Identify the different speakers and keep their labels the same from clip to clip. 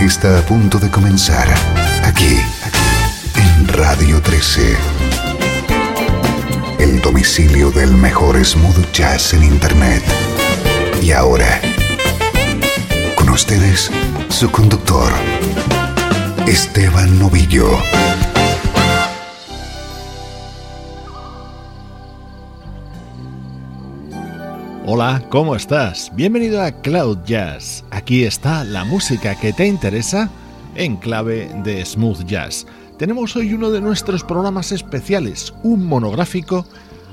Speaker 1: Está a punto de comenzar aquí, en Radio 13. El domicilio del mejor smooth jazz en Internet. Y ahora, con ustedes, su conductor, Esteban Novillo.
Speaker 2: Hola, ¿cómo estás? Bienvenido a Cloud Jazz. Aquí está la música que te interesa en clave de smooth jazz. Tenemos hoy uno de nuestros programas especiales, un monográfico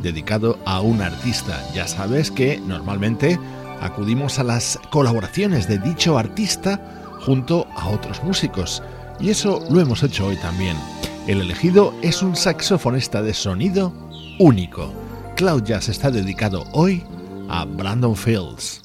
Speaker 2: dedicado a un artista. Ya sabes que normalmente acudimos a las colaboraciones de dicho artista junto a otros músicos. Y eso lo hemos hecho hoy también. El elegido es un saxofonista de sonido único. Cloud Jazz está dedicado hoy a Brandon Fields.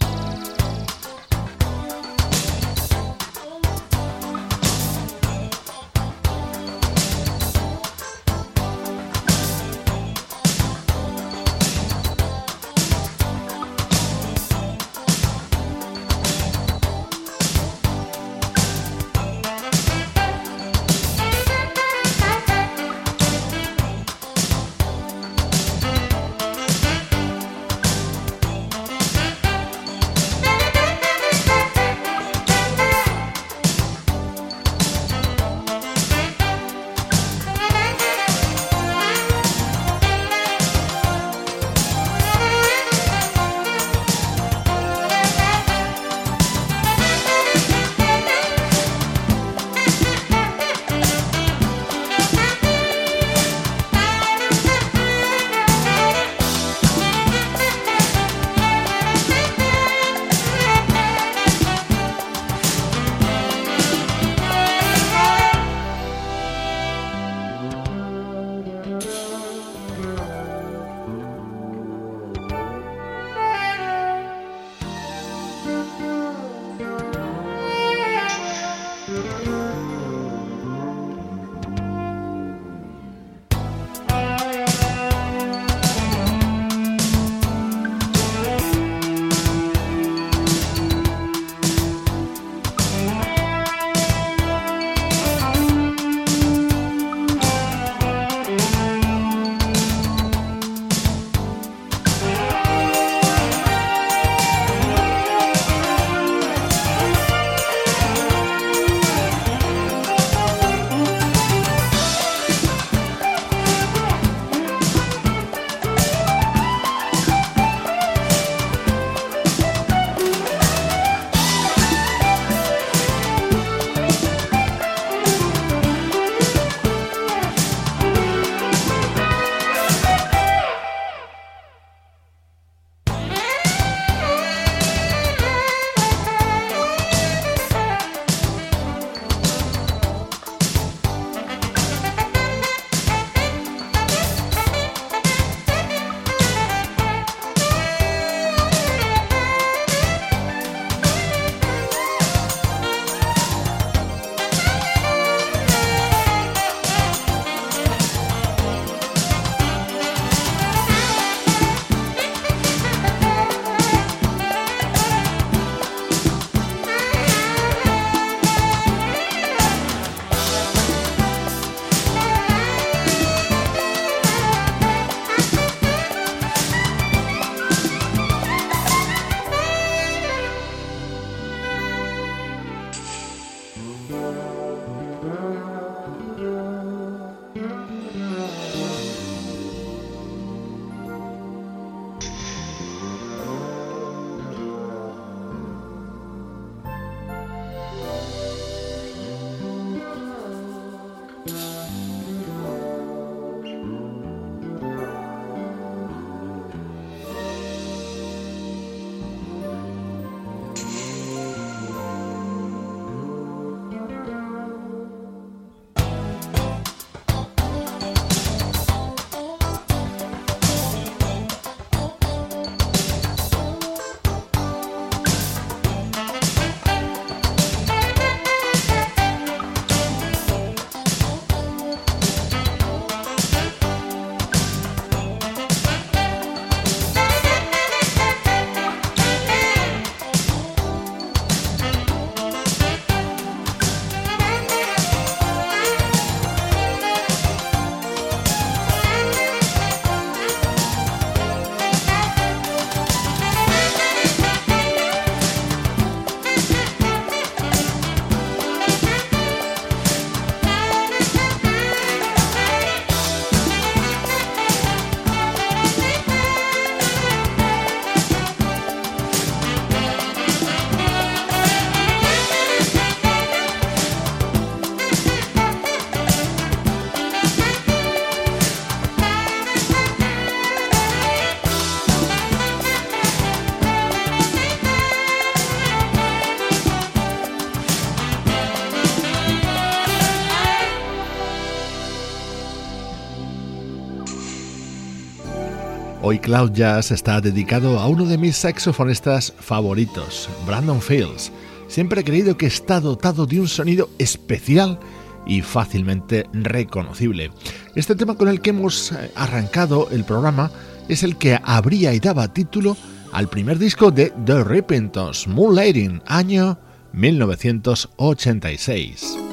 Speaker 2: Hoy Cloud Jazz está dedicado a uno de mis saxofonistas favoritos, Brandon Fields. Siempre he creído que está dotado de un sonido especial y fácilmente reconocible. Este tema con el que hemos eh, arrancado el programa es el que abría y daba título al primer disco de The Repentance, Moonlighting, año 1986.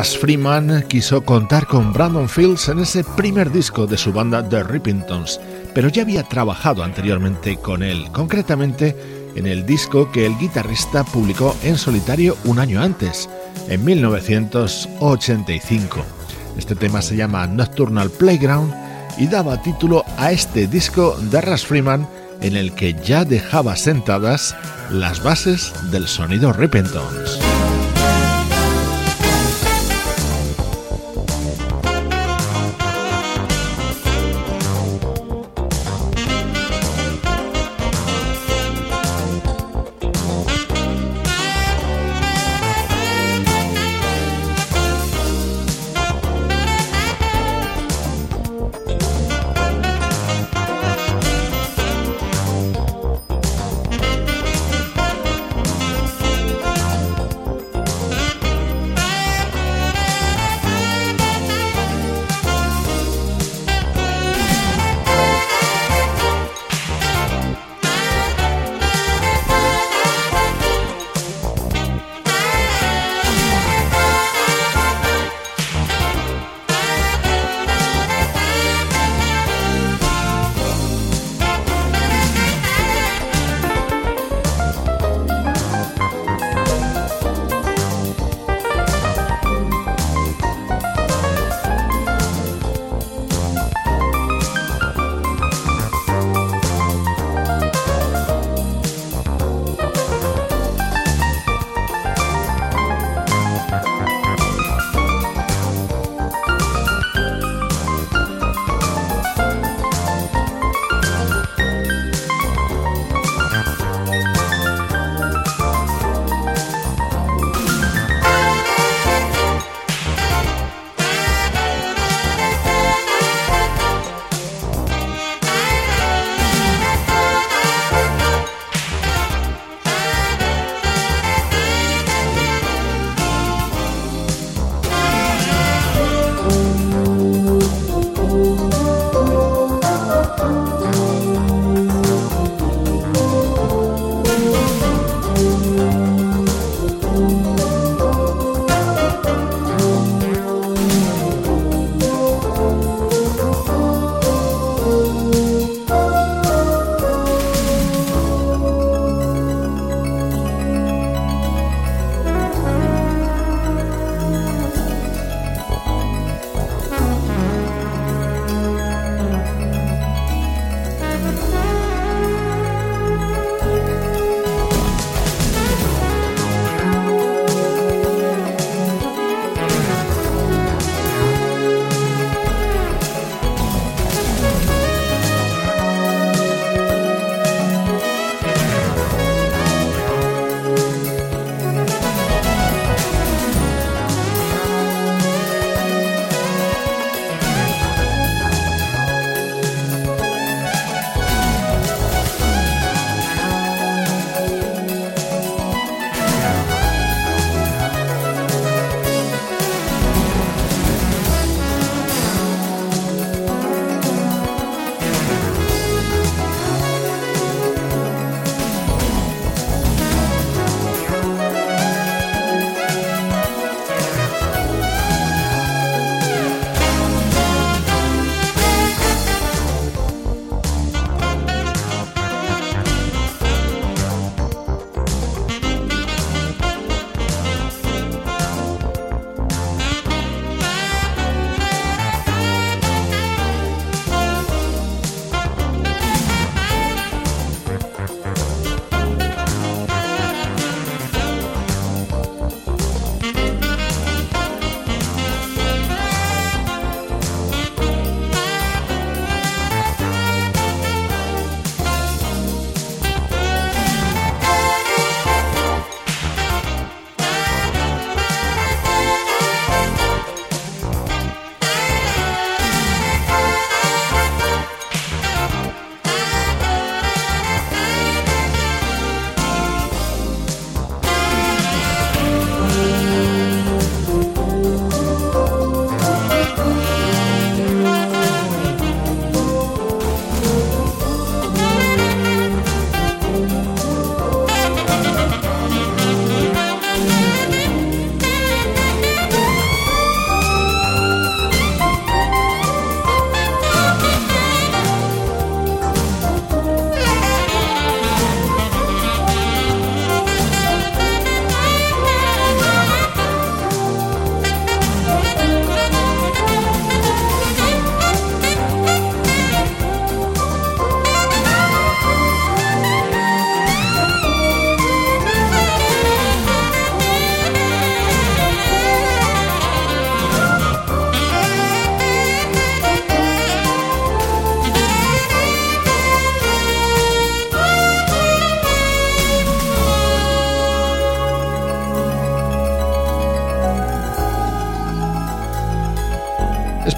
Speaker 2: Ras Freeman quiso contar con Brandon Fields en ese primer disco de su banda The Rippingtons, pero ya había trabajado anteriormente con él, concretamente en el disco que el guitarrista publicó en solitario un año antes, en 1985. Este tema se llama Nocturnal Playground y daba título a este disco de Ras Freeman en el que ya dejaba sentadas las bases del sonido Rippingtons.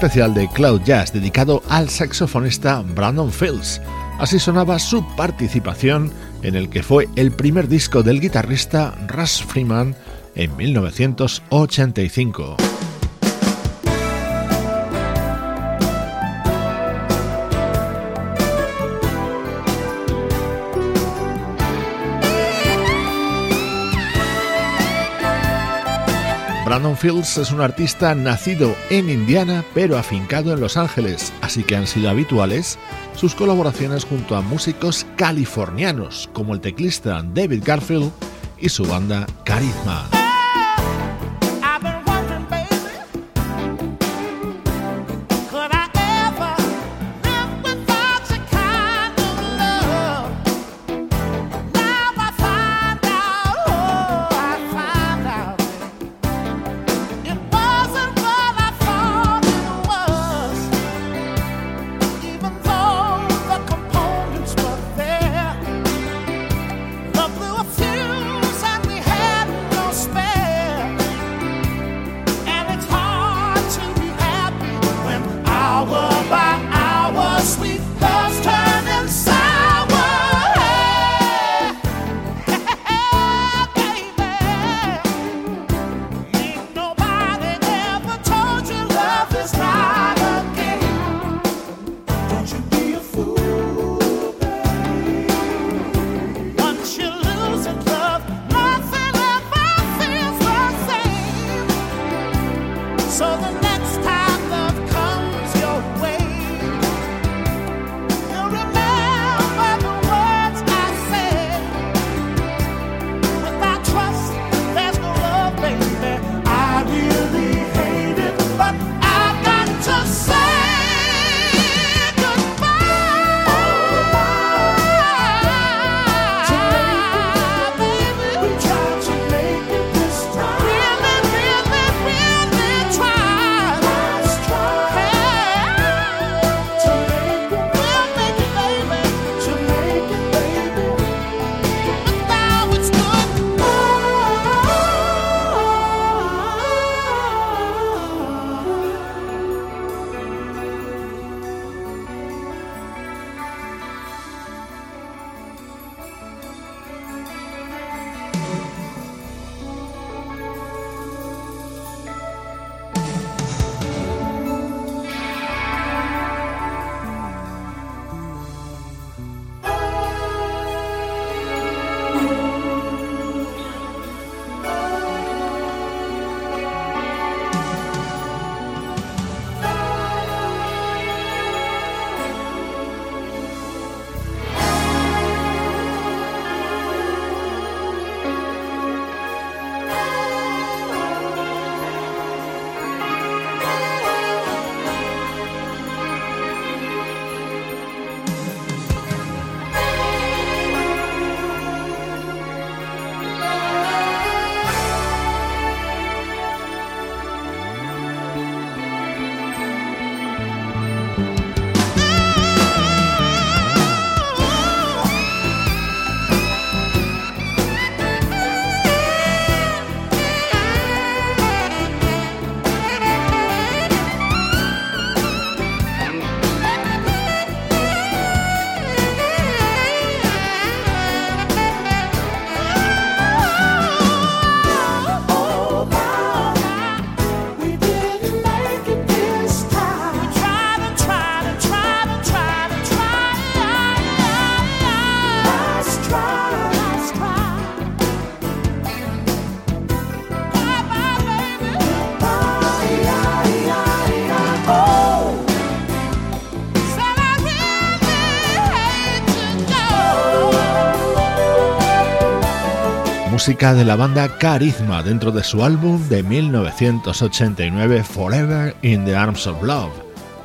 Speaker 3: Especial de Cloud Jazz dedicado al saxofonista Brandon Fields. Así sonaba su participación en el que fue el primer disco del guitarrista Russ Freeman en 1985. Brandon Fields es un artista nacido en Indiana pero afincado en Los Ángeles, así que han sido habituales sus colaboraciones junto a músicos californianos como el teclista David Garfield y su banda Carisma. De la banda Carisma dentro de su álbum de 1989 Forever in the Arms of Love.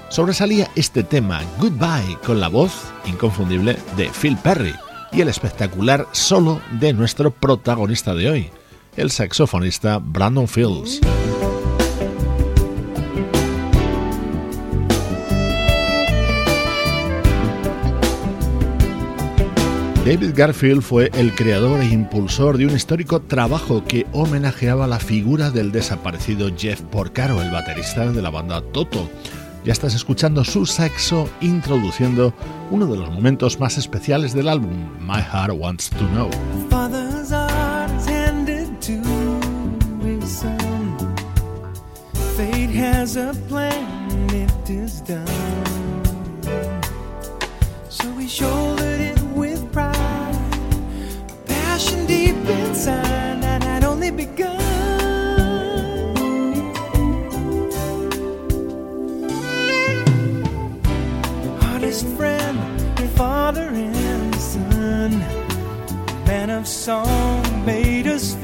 Speaker 3: Sobresalía este tema Goodbye con la voz inconfundible de Phil Perry y el espectacular solo de nuestro protagonista de hoy, el saxofonista Brandon Fields. David Garfield fue el creador e impulsor de un histórico trabajo que homenajeaba la figura del desaparecido Jeff Porcaro, el baterista de la banda Toto. Ya estás escuchando su saxo introduciendo uno de los momentos más especiales del álbum, My Heart Wants to Know. Fate has a plan, it is done. concern that had only begun. Hardest friend, father and son, man of song made us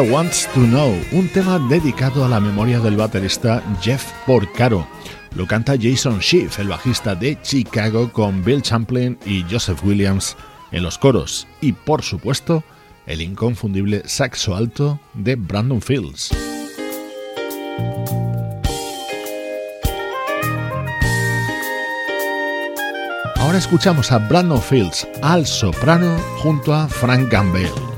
Speaker 3: Wants to Know, un tema dedicado a la memoria del baterista Jeff Porcaro. Lo canta Jason Schiff, el bajista de Chicago, con Bill Champlin y Joseph Williams en los coros. Y por supuesto,
Speaker 2: el inconfundible saxo alto de Brandon Fields. Ahora escuchamos a Brandon Fields al soprano junto a Frank Campbell.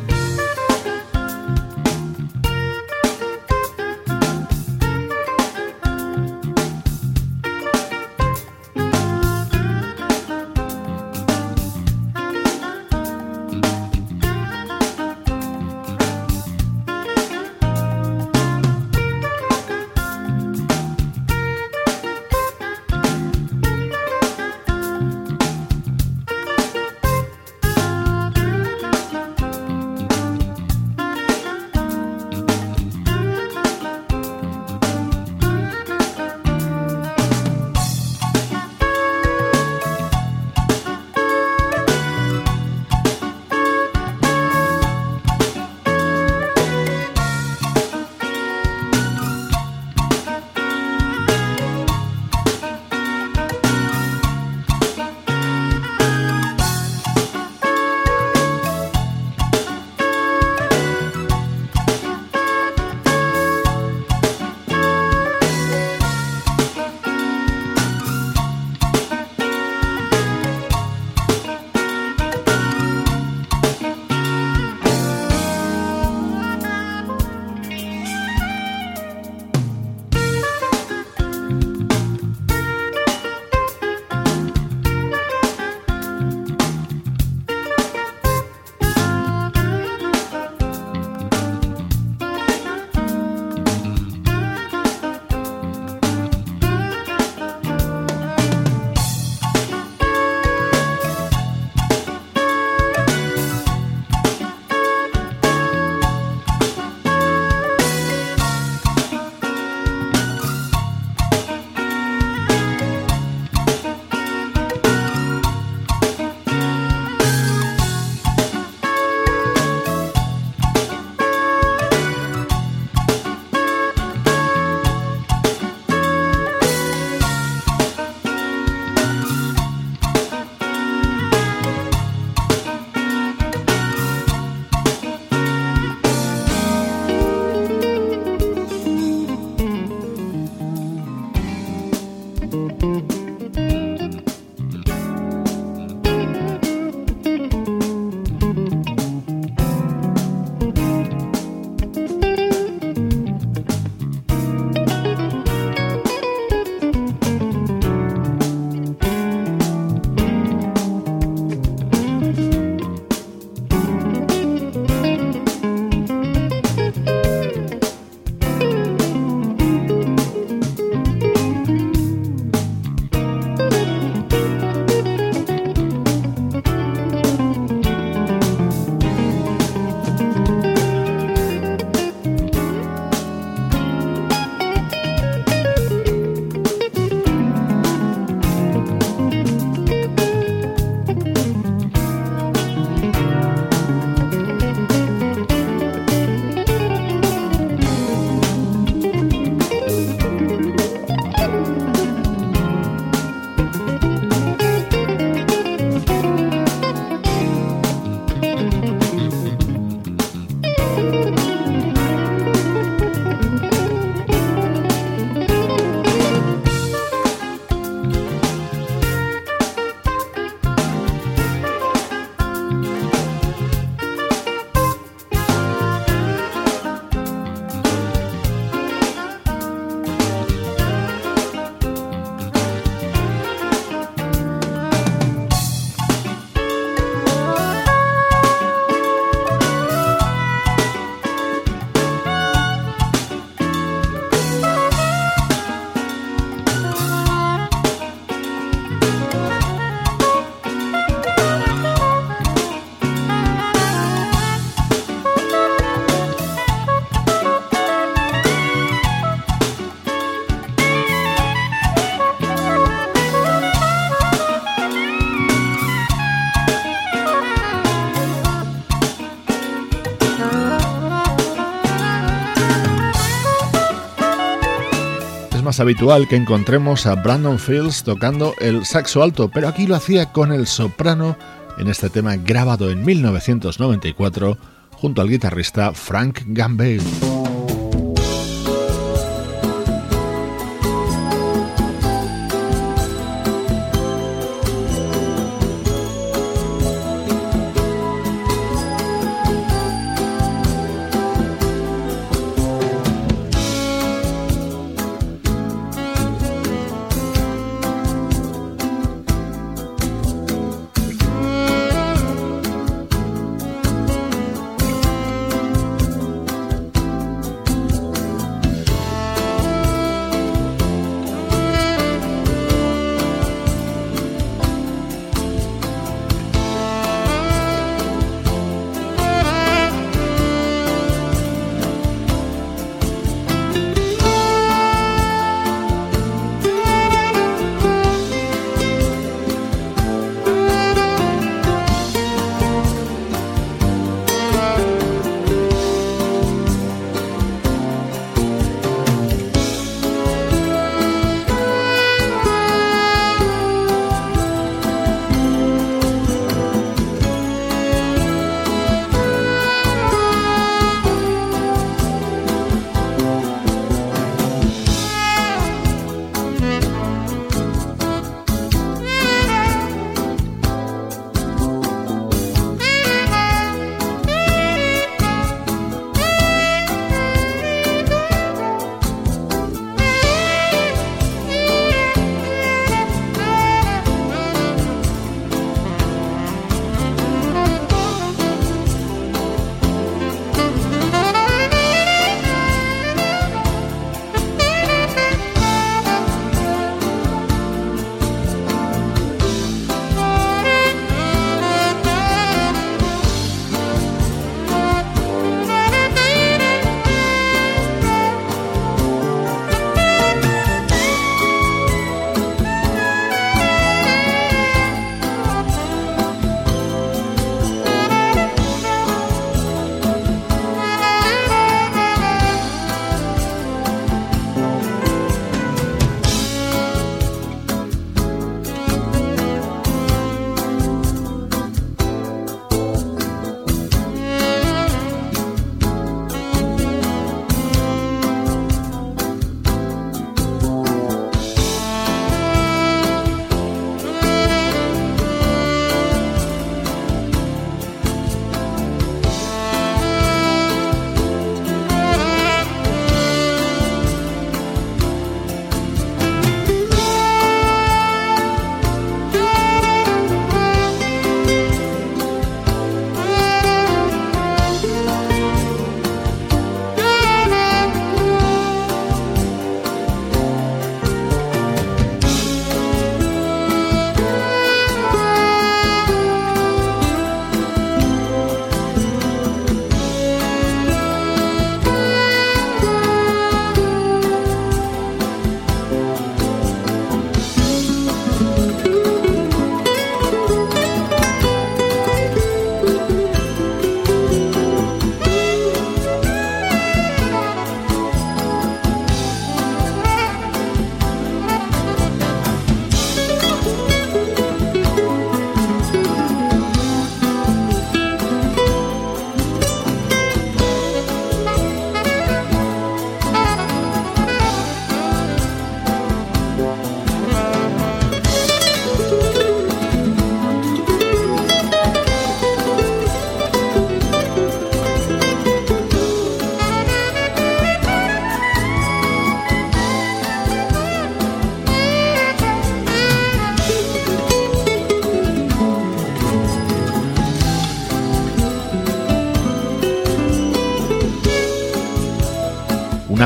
Speaker 2: Gamble. habitual que encontremos a Brandon Fields tocando el saxo alto, pero aquí lo hacía con el soprano en este tema grabado en 1994 junto al guitarrista Frank Gambale.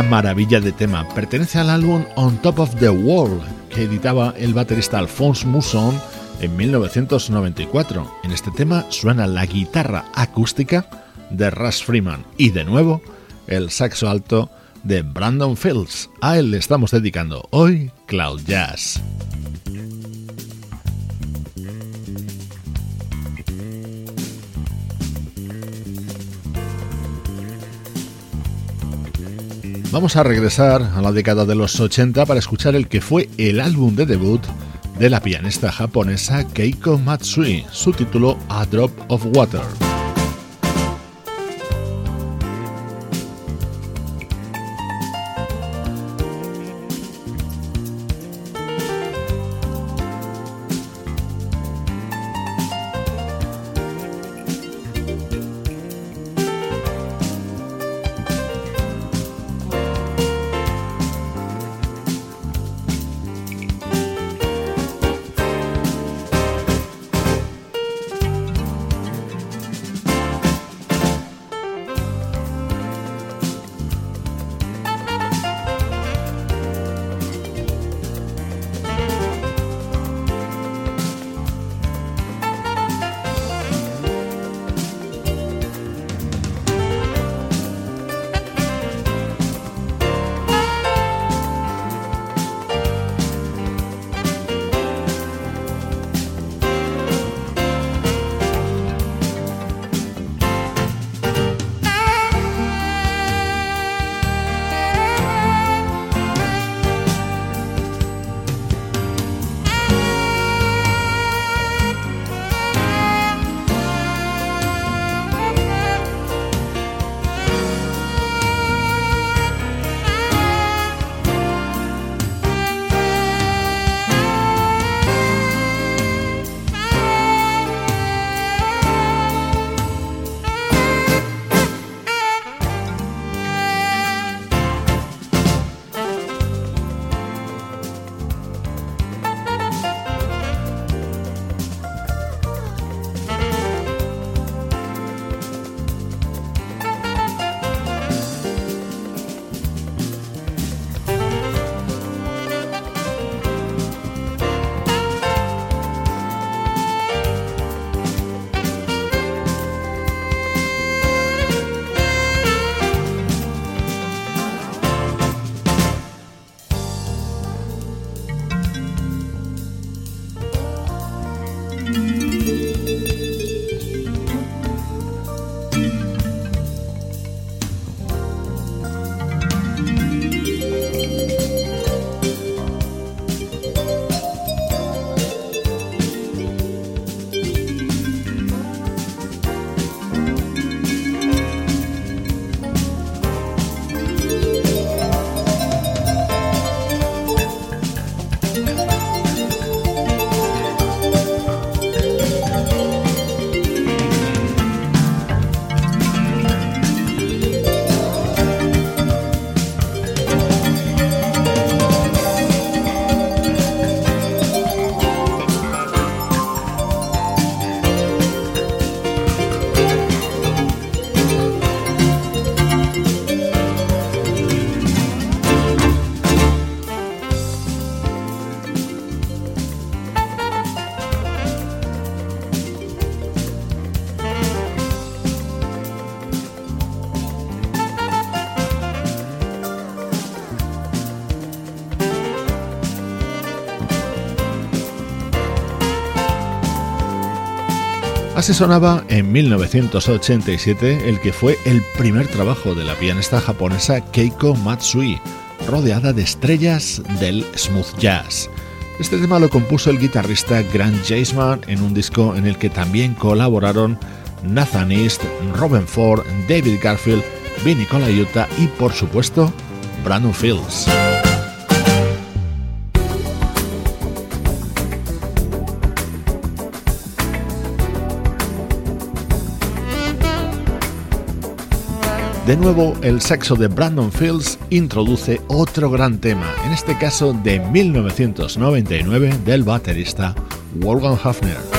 Speaker 2: Maravilla de tema. Pertenece al álbum On Top of the World, que editaba el baterista Alphonse Mousson en 1994. En este tema suena la guitarra acústica de Russ Freeman y de nuevo el saxo alto de Brandon Fields. A él le estamos dedicando hoy Cloud Jazz. Vamos a regresar a la década de los 80 para escuchar el que fue el álbum de debut de la pianista japonesa Keiko Matsui, su título A Drop of Water. Así sonaba en 1987 el que fue el primer trabajo de la pianista japonesa Keiko Matsui, rodeada de estrellas del smooth jazz. Este tema lo compuso el guitarrista Grant Jaisman en un disco en el que también colaboraron Nathan East, Robin Ford, David Garfield, Vinny Colaiuta y por supuesto Brandon Fields. De nuevo, el saxo de Brandon Fields introduce otro gran tema, en este caso de 1999 del baterista Wolfgang Hafner.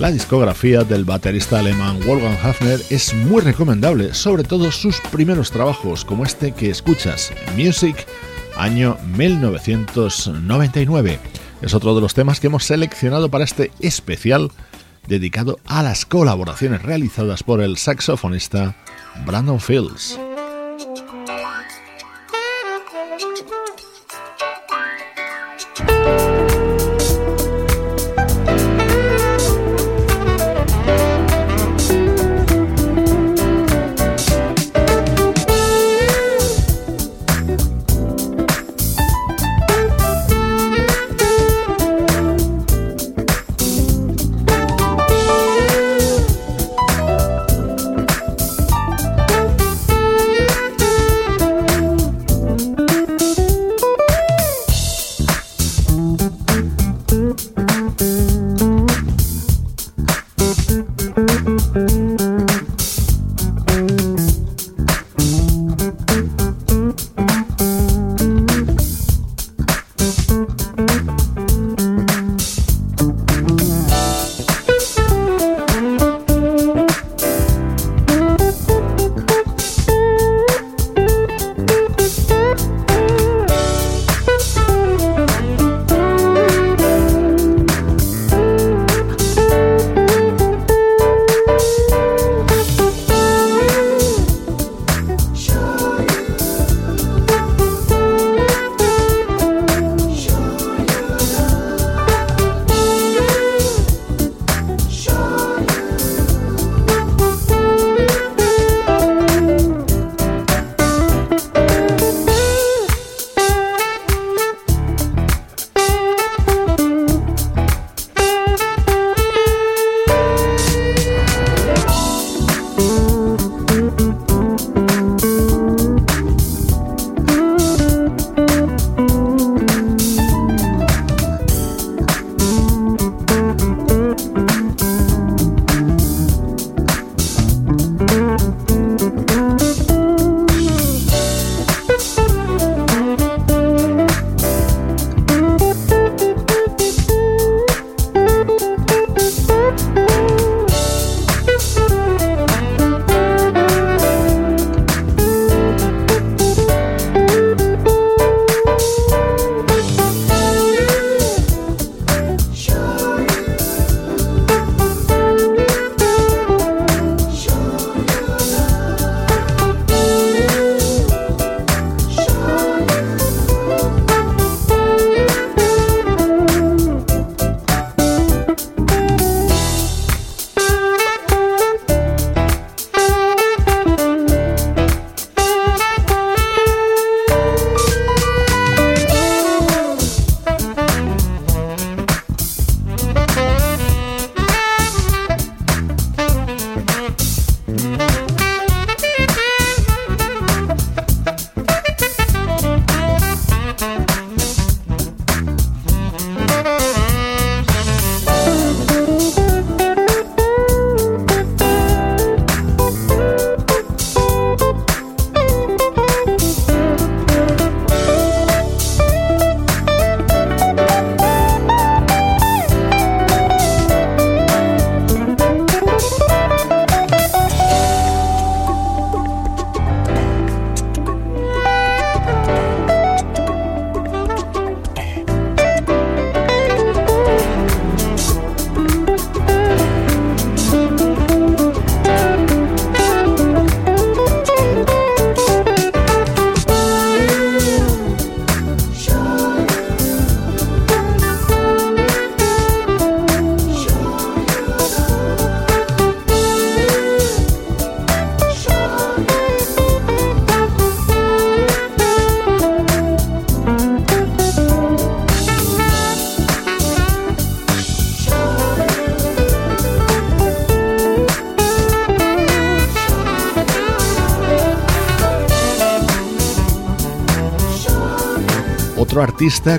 Speaker 2: La discografía del baterista alemán Wolfgang Hafner es muy recomendable, sobre todo sus primeros trabajos, como este que escuchas, Music, año 1999. Es otro de los temas que hemos seleccionado para este especial dedicado a las colaboraciones realizadas por el saxofonista Brandon Fields.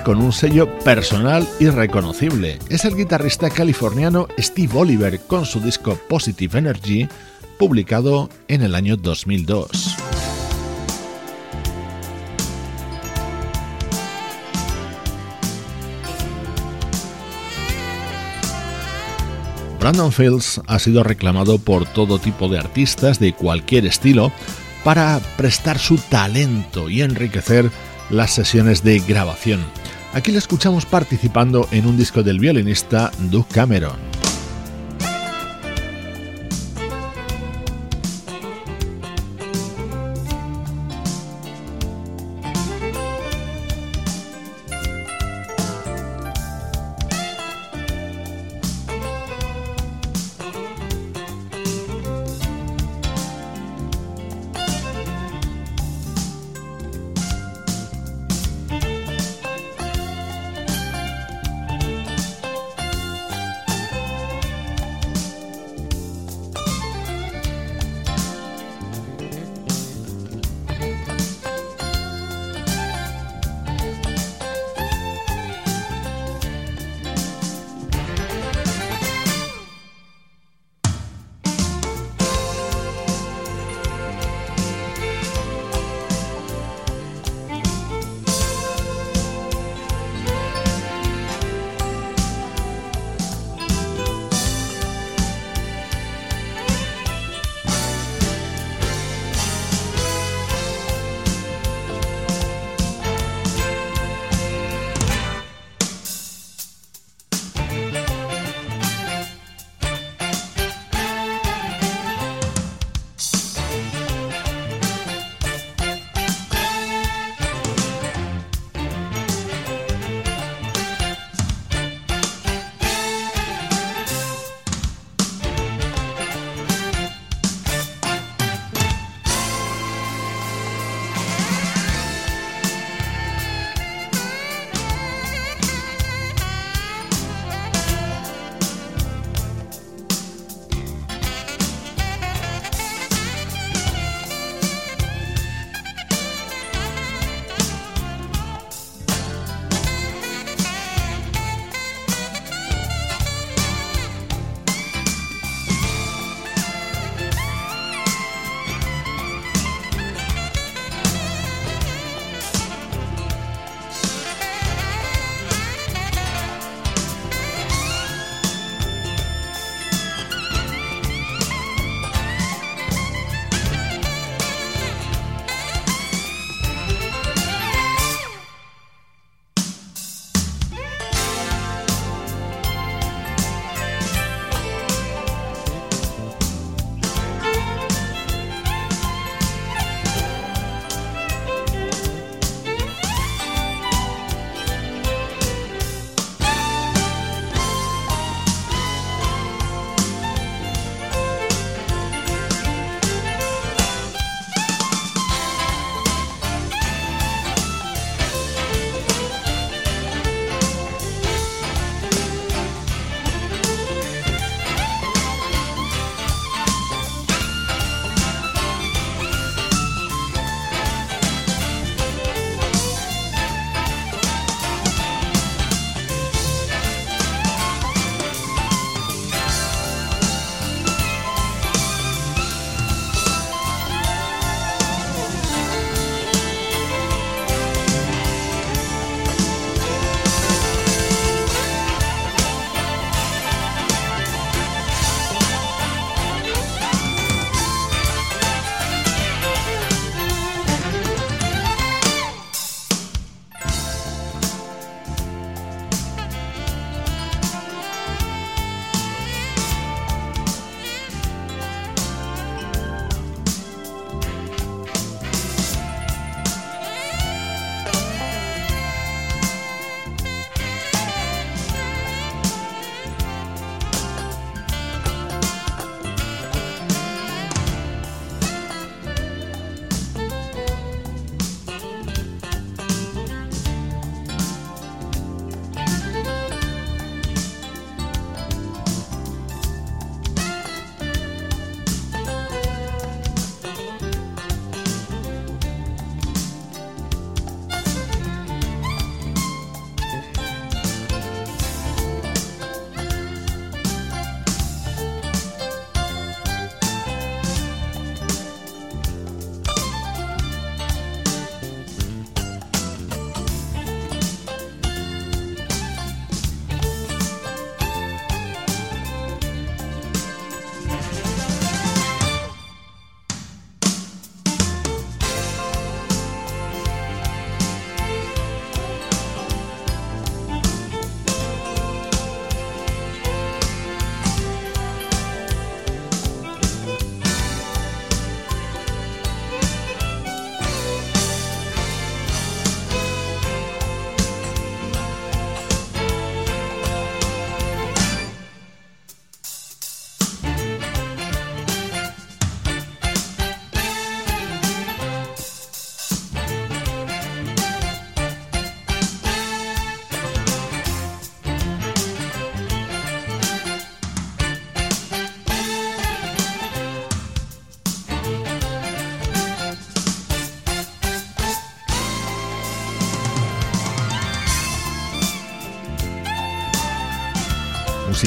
Speaker 2: Con un sello personal y reconocible. Es el guitarrista californiano Steve Oliver con su disco Positive Energy, publicado en el año 2002. Brandon Fields ha sido reclamado por todo tipo de artistas de cualquier estilo para prestar su talento y enriquecer las sesiones de grabación. Aquí le escuchamos participando en un disco del violinista Doug Cameron.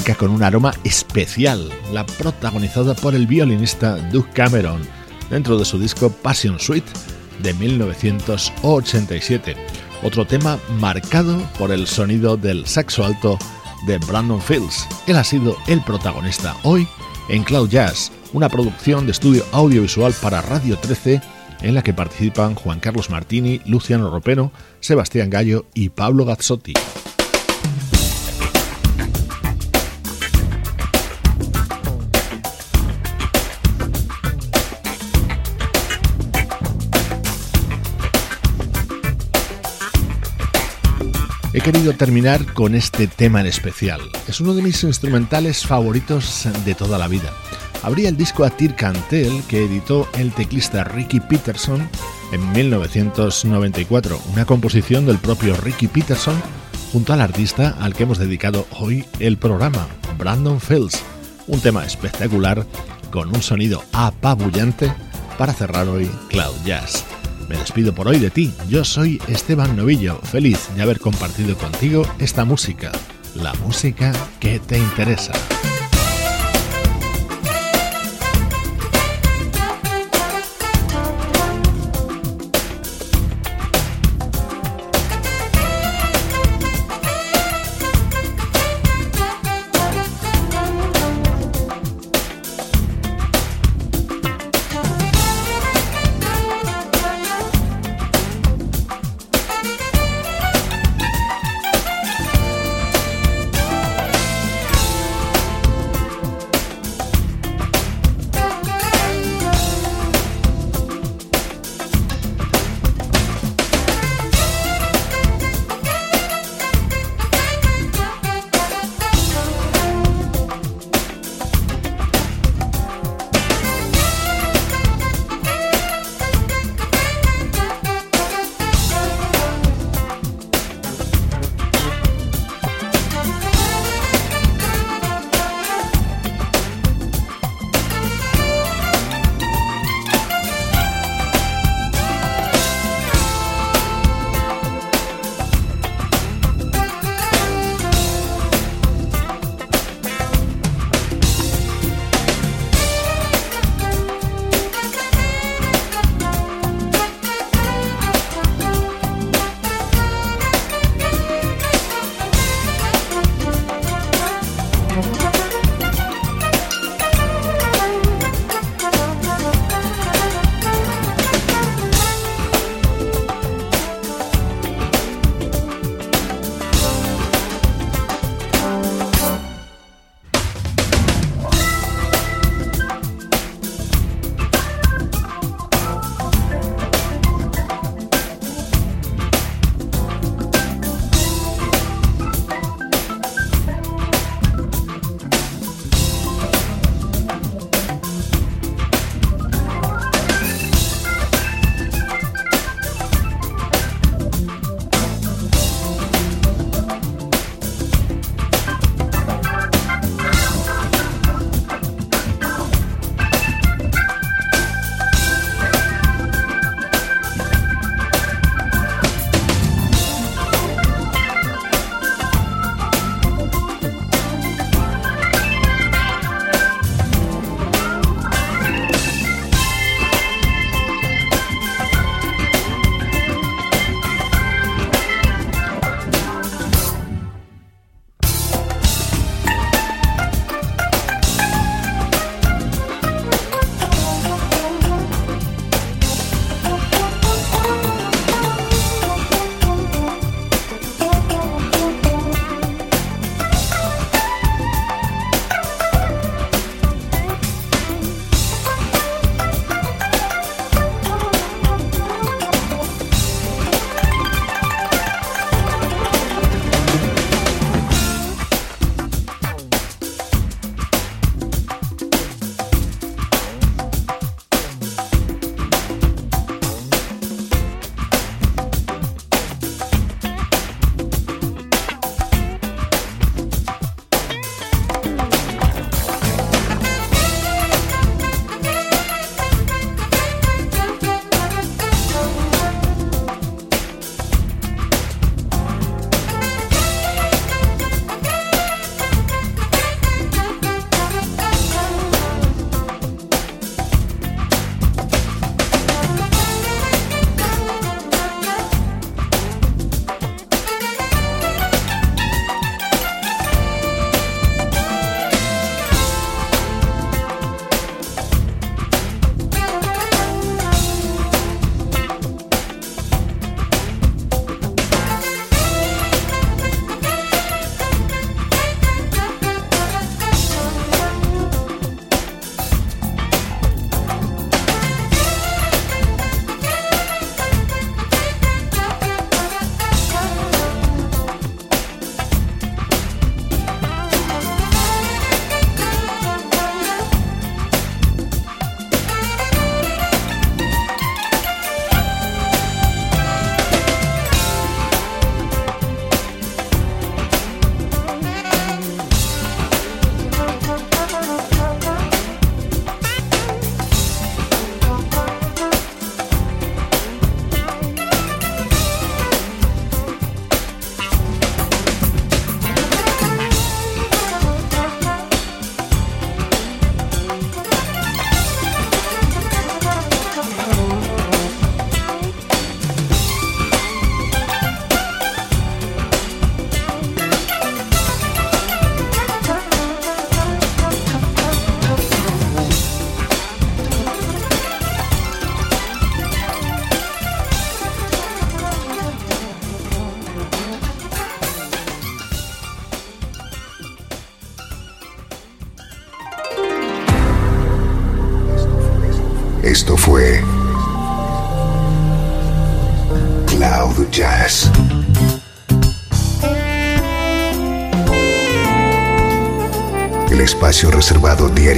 Speaker 2: Con un aroma especial, la protagonizada por el violinista Doug Cameron, dentro de su disco Passion Suite de 1987. Otro tema marcado por el sonido del saxo alto de Brandon Fields. Él ha sido el protagonista hoy en Cloud Jazz, una producción de estudio audiovisual para Radio 13 en la que participan Juan Carlos Martini, Luciano Ropero, Sebastián Gallo y Pablo Gazzotti. He querido terminar con este tema en especial. Es uno de mis instrumentales favoritos de toda la vida. Abría el disco a Tir Cantel que editó el teclista Ricky Peterson en 1994, una composición del propio Ricky Peterson junto al artista al que hemos dedicado hoy el programa, Brandon Fields. Un tema espectacular con un sonido apabullante para cerrar hoy Cloud Jazz. Me despido por hoy de ti. Yo soy Esteban Novillo, feliz de haber compartido contigo esta música, la música que te interesa.